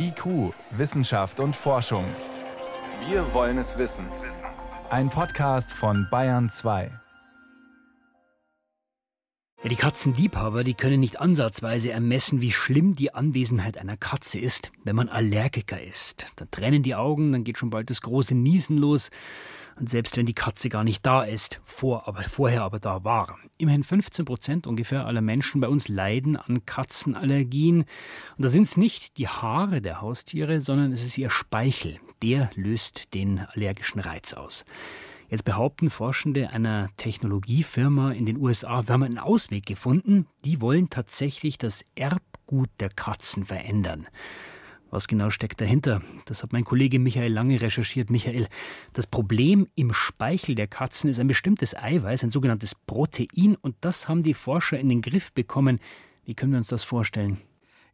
IQ, Wissenschaft und Forschung. Wir wollen es wissen. Ein Podcast von Bayern 2. Ja, die Katzenliebhaber, die können nicht ansatzweise ermessen, wie schlimm die Anwesenheit einer Katze ist, wenn man Allergiker ist. Dann trennen die Augen, dann geht schon bald das große Niesen los. Und selbst wenn die Katze gar nicht da ist, vor, aber vorher aber da war. Immerhin 15 Prozent ungefähr aller Menschen bei uns leiden an Katzenallergien. Und da sind es nicht die Haare der Haustiere, sondern es ist ihr Speichel. Der löst den allergischen Reiz aus. Jetzt behaupten Forschende einer Technologiefirma in den USA, wir haben einen Ausweg gefunden. Die wollen tatsächlich das Erbgut der Katzen verändern. Was genau steckt dahinter? Das hat mein Kollege Michael Lange recherchiert. Michael, das Problem im Speichel der Katzen ist ein bestimmtes Eiweiß, ein sogenanntes Protein, und das haben die Forscher in den Griff bekommen. Wie können wir uns das vorstellen?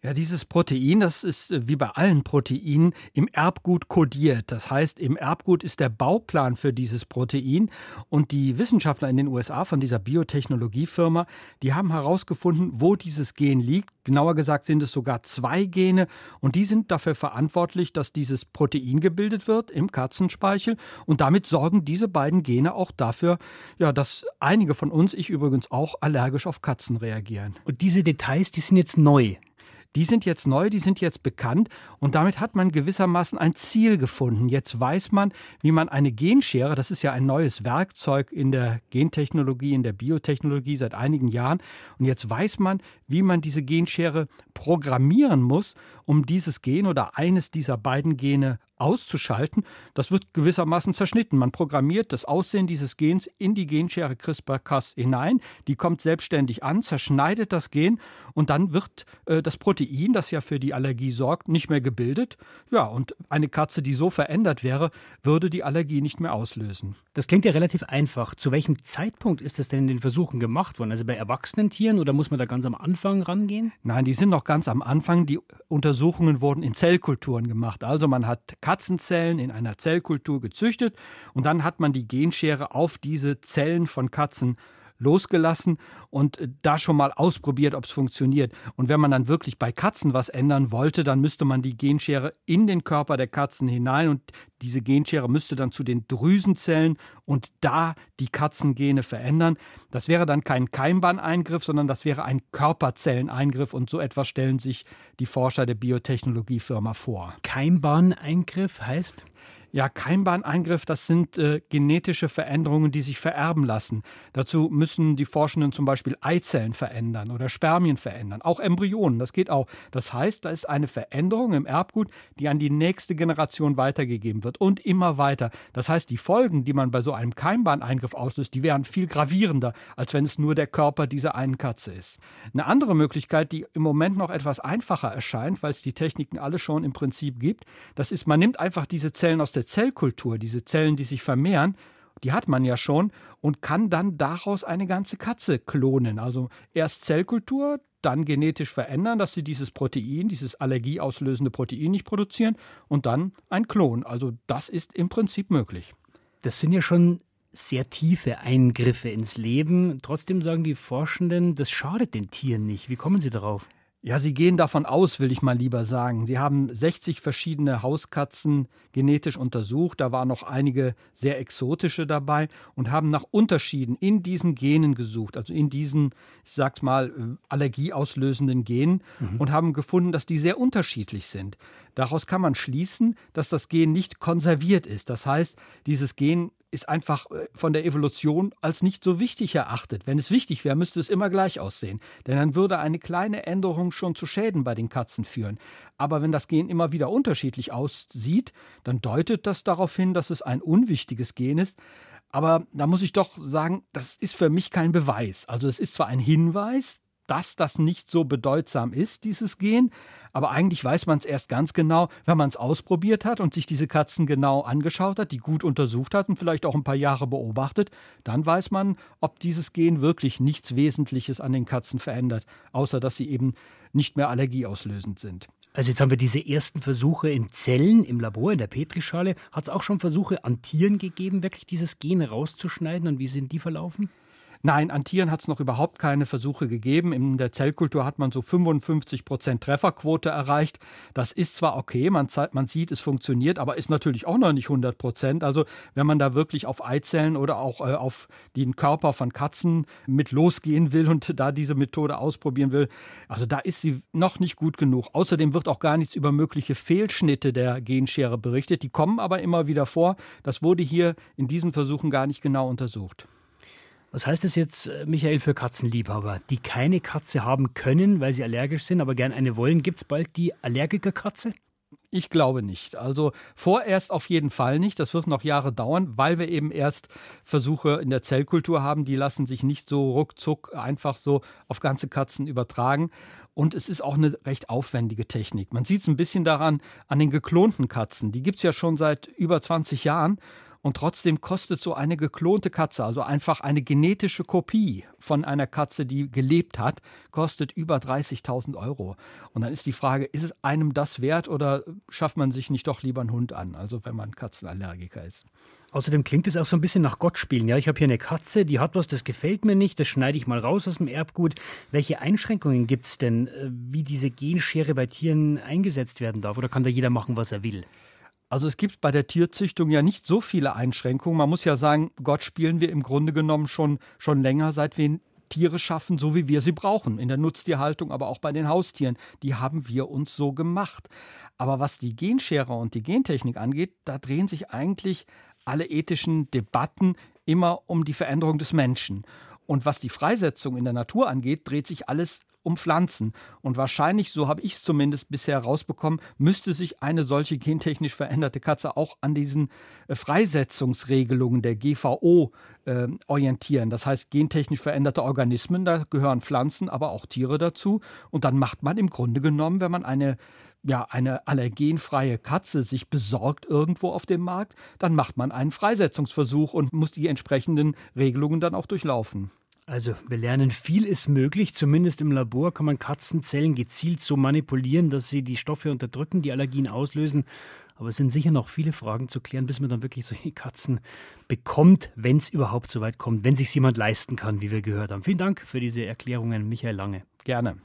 Ja, dieses Protein, das ist äh, wie bei allen Proteinen im Erbgut kodiert. Das heißt, im Erbgut ist der Bauplan für dieses Protein. Und die Wissenschaftler in den USA von dieser Biotechnologiefirma, die haben herausgefunden, wo dieses Gen liegt. Genauer gesagt sind es sogar zwei Gene. Und die sind dafür verantwortlich, dass dieses Protein gebildet wird im Katzenspeichel. Und damit sorgen diese beiden Gene auch dafür, ja, dass einige von uns, ich übrigens auch, allergisch auf Katzen reagieren. Und diese Details, die sind jetzt neu die sind jetzt neu, die sind jetzt bekannt und damit hat man gewissermaßen ein Ziel gefunden. Jetzt weiß man, wie man eine Genschere, das ist ja ein neues Werkzeug in der Gentechnologie, in der Biotechnologie seit einigen Jahren, und jetzt weiß man, wie man diese Genschere programmieren muss, um dieses Gen oder eines dieser beiden Gene auszuschalten. Das wird gewissermaßen zerschnitten. Man programmiert das Aussehen dieses Gens in die Genschere CRISPR-Cas hinein. Die kommt selbstständig an, zerschneidet das Gen und dann wird äh, das Protein, das ja für die Allergie sorgt, nicht mehr gebildet. Ja, und eine Katze, die so verändert wäre, würde die Allergie nicht mehr auslösen. Das klingt ja relativ einfach. Zu welchem Zeitpunkt ist das denn in den Versuchen gemacht worden? Also bei erwachsenen Tieren oder muss man da ganz am Anfang rangehen? Nein, die sind noch ganz am Anfang. Die Untersuchungen wurden in Zellkulturen gemacht. Also man hat Katzenzellen in einer Zellkultur gezüchtet und dann hat man die Genschere auf diese Zellen von Katzen losgelassen und äh, da schon mal ausprobiert, ob es funktioniert. Und wenn man dann wirklich bei Katzen was ändern wollte, dann müsste man die Genschere in den Körper der Katzen hinein und diese Genschere müsste dann zu den Drüsenzellen und da die Katzengene verändern. Das wäre dann kein Keimbahneingriff, sondern das wäre ein Körperzelleneingriff und so etwas stellen sich die Forscher der Biotechnologiefirma vor. Keimbahneingriff heißt? Ja, Keimbahneingriff, das sind äh, genetische Veränderungen, die sich vererben lassen. Dazu müssen die Forschenden zum Beispiel Eizellen verändern oder Spermien verändern, auch Embryonen, das geht auch. Das heißt, da ist eine Veränderung im Erbgut, die an die nächste Generation weitergegeben wird und immer weiter. Das heißt, die Folgen, die man bei so einem Keimbahneingriff auslöst, die wären viel gravierender, als wenn es nur der Körper dieser einen Katze ist. Eine andere Möglichkeit, die im Moment noch etwas einfacher erscheint, weil es die Techniken alle schon im Prinzip gibt, das ist, man nimmt einfach diese Zellen aus der Zellkultur, diese Zellen, die sich vermehren, die hat man ja schon und kann dann daraus eine ganze Katze klonen. Also erst Zellkultur, dann genetisch verändern, dass sie dieses Protein, dieses allergieauslösende Protein nicht produzieren und dann ein Klon. Also das ist im Prinzip möglich. Das sind ja schon sehr tiefe Eingriffe ins Leben. Trotzdem sagen die Forschenden, das schadet den Tieren nicht. Wie kommen Sie darauf? Ja, Sie gehen davon aus, will ich mal lieber sagen. Sie haben 60 verschiedene Hauskatzen genetisch untersucht. Da waren noch einige sehr exotische dabei und haben nach Unterschieden in diesen Genen gesucht, also in diesen, ich sag's mal, äh, allergieauslösenden Genen mhm. und haben gefunden, dass die sehr unterschiedlich sind. Daraus kann man schließen, dass das Gen nicht konserviert ist. Das heißt, dieses Gen ist einfach äh, von der Evolution als nicht so wichtig erachtet. Wenn es wichtig wäre, müsste es immer gleich aussehen. Denn dann würde eine kleine Änderung schon zu Schäden bei den Katzen führen. Aber wenn das Gen immer wieder unterschiedlich aussieht, dann deutet das darauf hin, dass es ein unwichtiges Gen ist. Aber da muss ich doch sagen, das ist für mich kein Beweis. Also es ist zwar ein Hinweis, dass das nicht so bedeutsam ist, dieses Gen. Aber eigentlich weiß man es erst ganz genau, wenn man es ausprobiert hat und sich diese Katzen genau angeschaut hat, die gut untersucht hat und vielleicht auch ein paar Jahre beobachtet. Dann weiß man, ob dieses Gen wirklich nichts Wesentliches an den Katzen verändert, außer dass sie eben nicht mehr allergieauslösend sind. Also jetzt haben wir diese ersten Versuche in Zellen im Labor, in der Petrischale. Hat es auch schon Versuche an Tieren gegeben, wirklich dieses Gen rauszuschneiden und wie sind die verlaufen? Nein, an Tieren hat es noch überhaupt keine Versuche gegeben. In der Zellkultur hat man so 55 Prozent Trefferquote erreicht. Das ist zwar okay, man, man sieht, es funktioniert, aber ist natürlich auch noch nicht 100 Prozent. Also wenn man da wirklich auf Eizellen oder auch äh, auf den Körper von Katzen mit losgehen will und da diese Methode ausprobieren will, also da ist sie noch nicht gut genug. Außerdem wird auch gar nichts über mögliche Fehlschnitte der Genschere berichtet. Die kommen aber immer wieder vor. Das wurde hier in diesen Versuchen gar nicht genau untersucht. Was heißt das jetzt, äh, Michael, für Katzenliebhaber, die keine Katze haben können, weil sie allergisch sind, aber gern eine wollen? Gibt es bald die Allergikerkatze? Ich glaube nicht. Also vorerst auf jeden Fall nicht. Das wird noch Jahre dauern, weil wir eben erst Versuche in der Zellkultur haben. Die lassen sich nicht so ruckzuck einfach so auf ganze Katzen übertragen. Und es ist auch eine recht aufwendige Technik. Man sieht es ein bisschen daran an den geklonten Katzen. Die gibt es ja schon seit über 20 Jahren. Und trotzdem kostet so eine geklonte Katze, also einfach eine genetische Kopie von einer Katze, die gelebt hat, kostet über 30.000 Euro. Und dann ist die Frage, ist es einem das wert oder schafft man sich nicht doch lieber einen Hund an, also wenn man Katzenallergiker ist? Außerdem klingt es auch so ein bisschen nach Gott spielen. Ja, ich habe hier eine Katze, die hat was, das gefällt mir nicht, das schneide ich mal raus aus dem Erbgut. Welche Einschränkungen gibt es denn, äh, wie diese Genschere bei Tieren eingesetzt werden darf? Oder kann da jeder machen, was er will? Also es gibt bei der Tierzüchtung ja nicht so viele Einschränkungen. Man muss ja sagen, Gott spielen wir im Grunde genommen schon, schon länger, seit wir Tiere schaffen, so wie wir sie brauchen. In der Nutztierhaltung, aber auch bei den Haustieren. Die haben wir uns so gemacht. Aber was die Genschere und die Gentechnik angeht, da drehen sich eigentlich alle ethischen Debatten immer um die Veränderung des Menschen. Und was die Freisetzung in der Natur angeht, dreht sich alles um Pflanzen. Und wahrscheinlich, so habe ich es zumindest bisher herausbekommen, müsste sich eine solche gentechnisch veränderte Katze auch an diesen äh, Freisetzungsregelungen der GVO äh, orientieren. Das heißt, gentechnisch veränderte Organismen, da gehören Pflanzen, aber auch Tiere dazu. Und dann macht man im Grunde genommen, wenn man eine ja, eine allergenfreie Katze sich besorgt irgendwo auf dem Markt, dann macht man einen Freisetzungsversuch und muss die entsprechenden Regelungen dann auch durchlaufen. Also, wir lernen, viel ist möglich. Zumindest im Labor kann man Katzenzellen gezielt so manipulieren, dass sie die Stoffe unterdrücken, die Allergien auslösen. Aber es sind sicher noch viele Fragen zu klären, bis man dann wirklich solche Katzen bekommt, wenn es überhaupt so weit kommt, wenn sich jemand leisten kann, wie wir gehört haben. Vielen Dank für diese Erklärungen, Michael Lange. Gerne.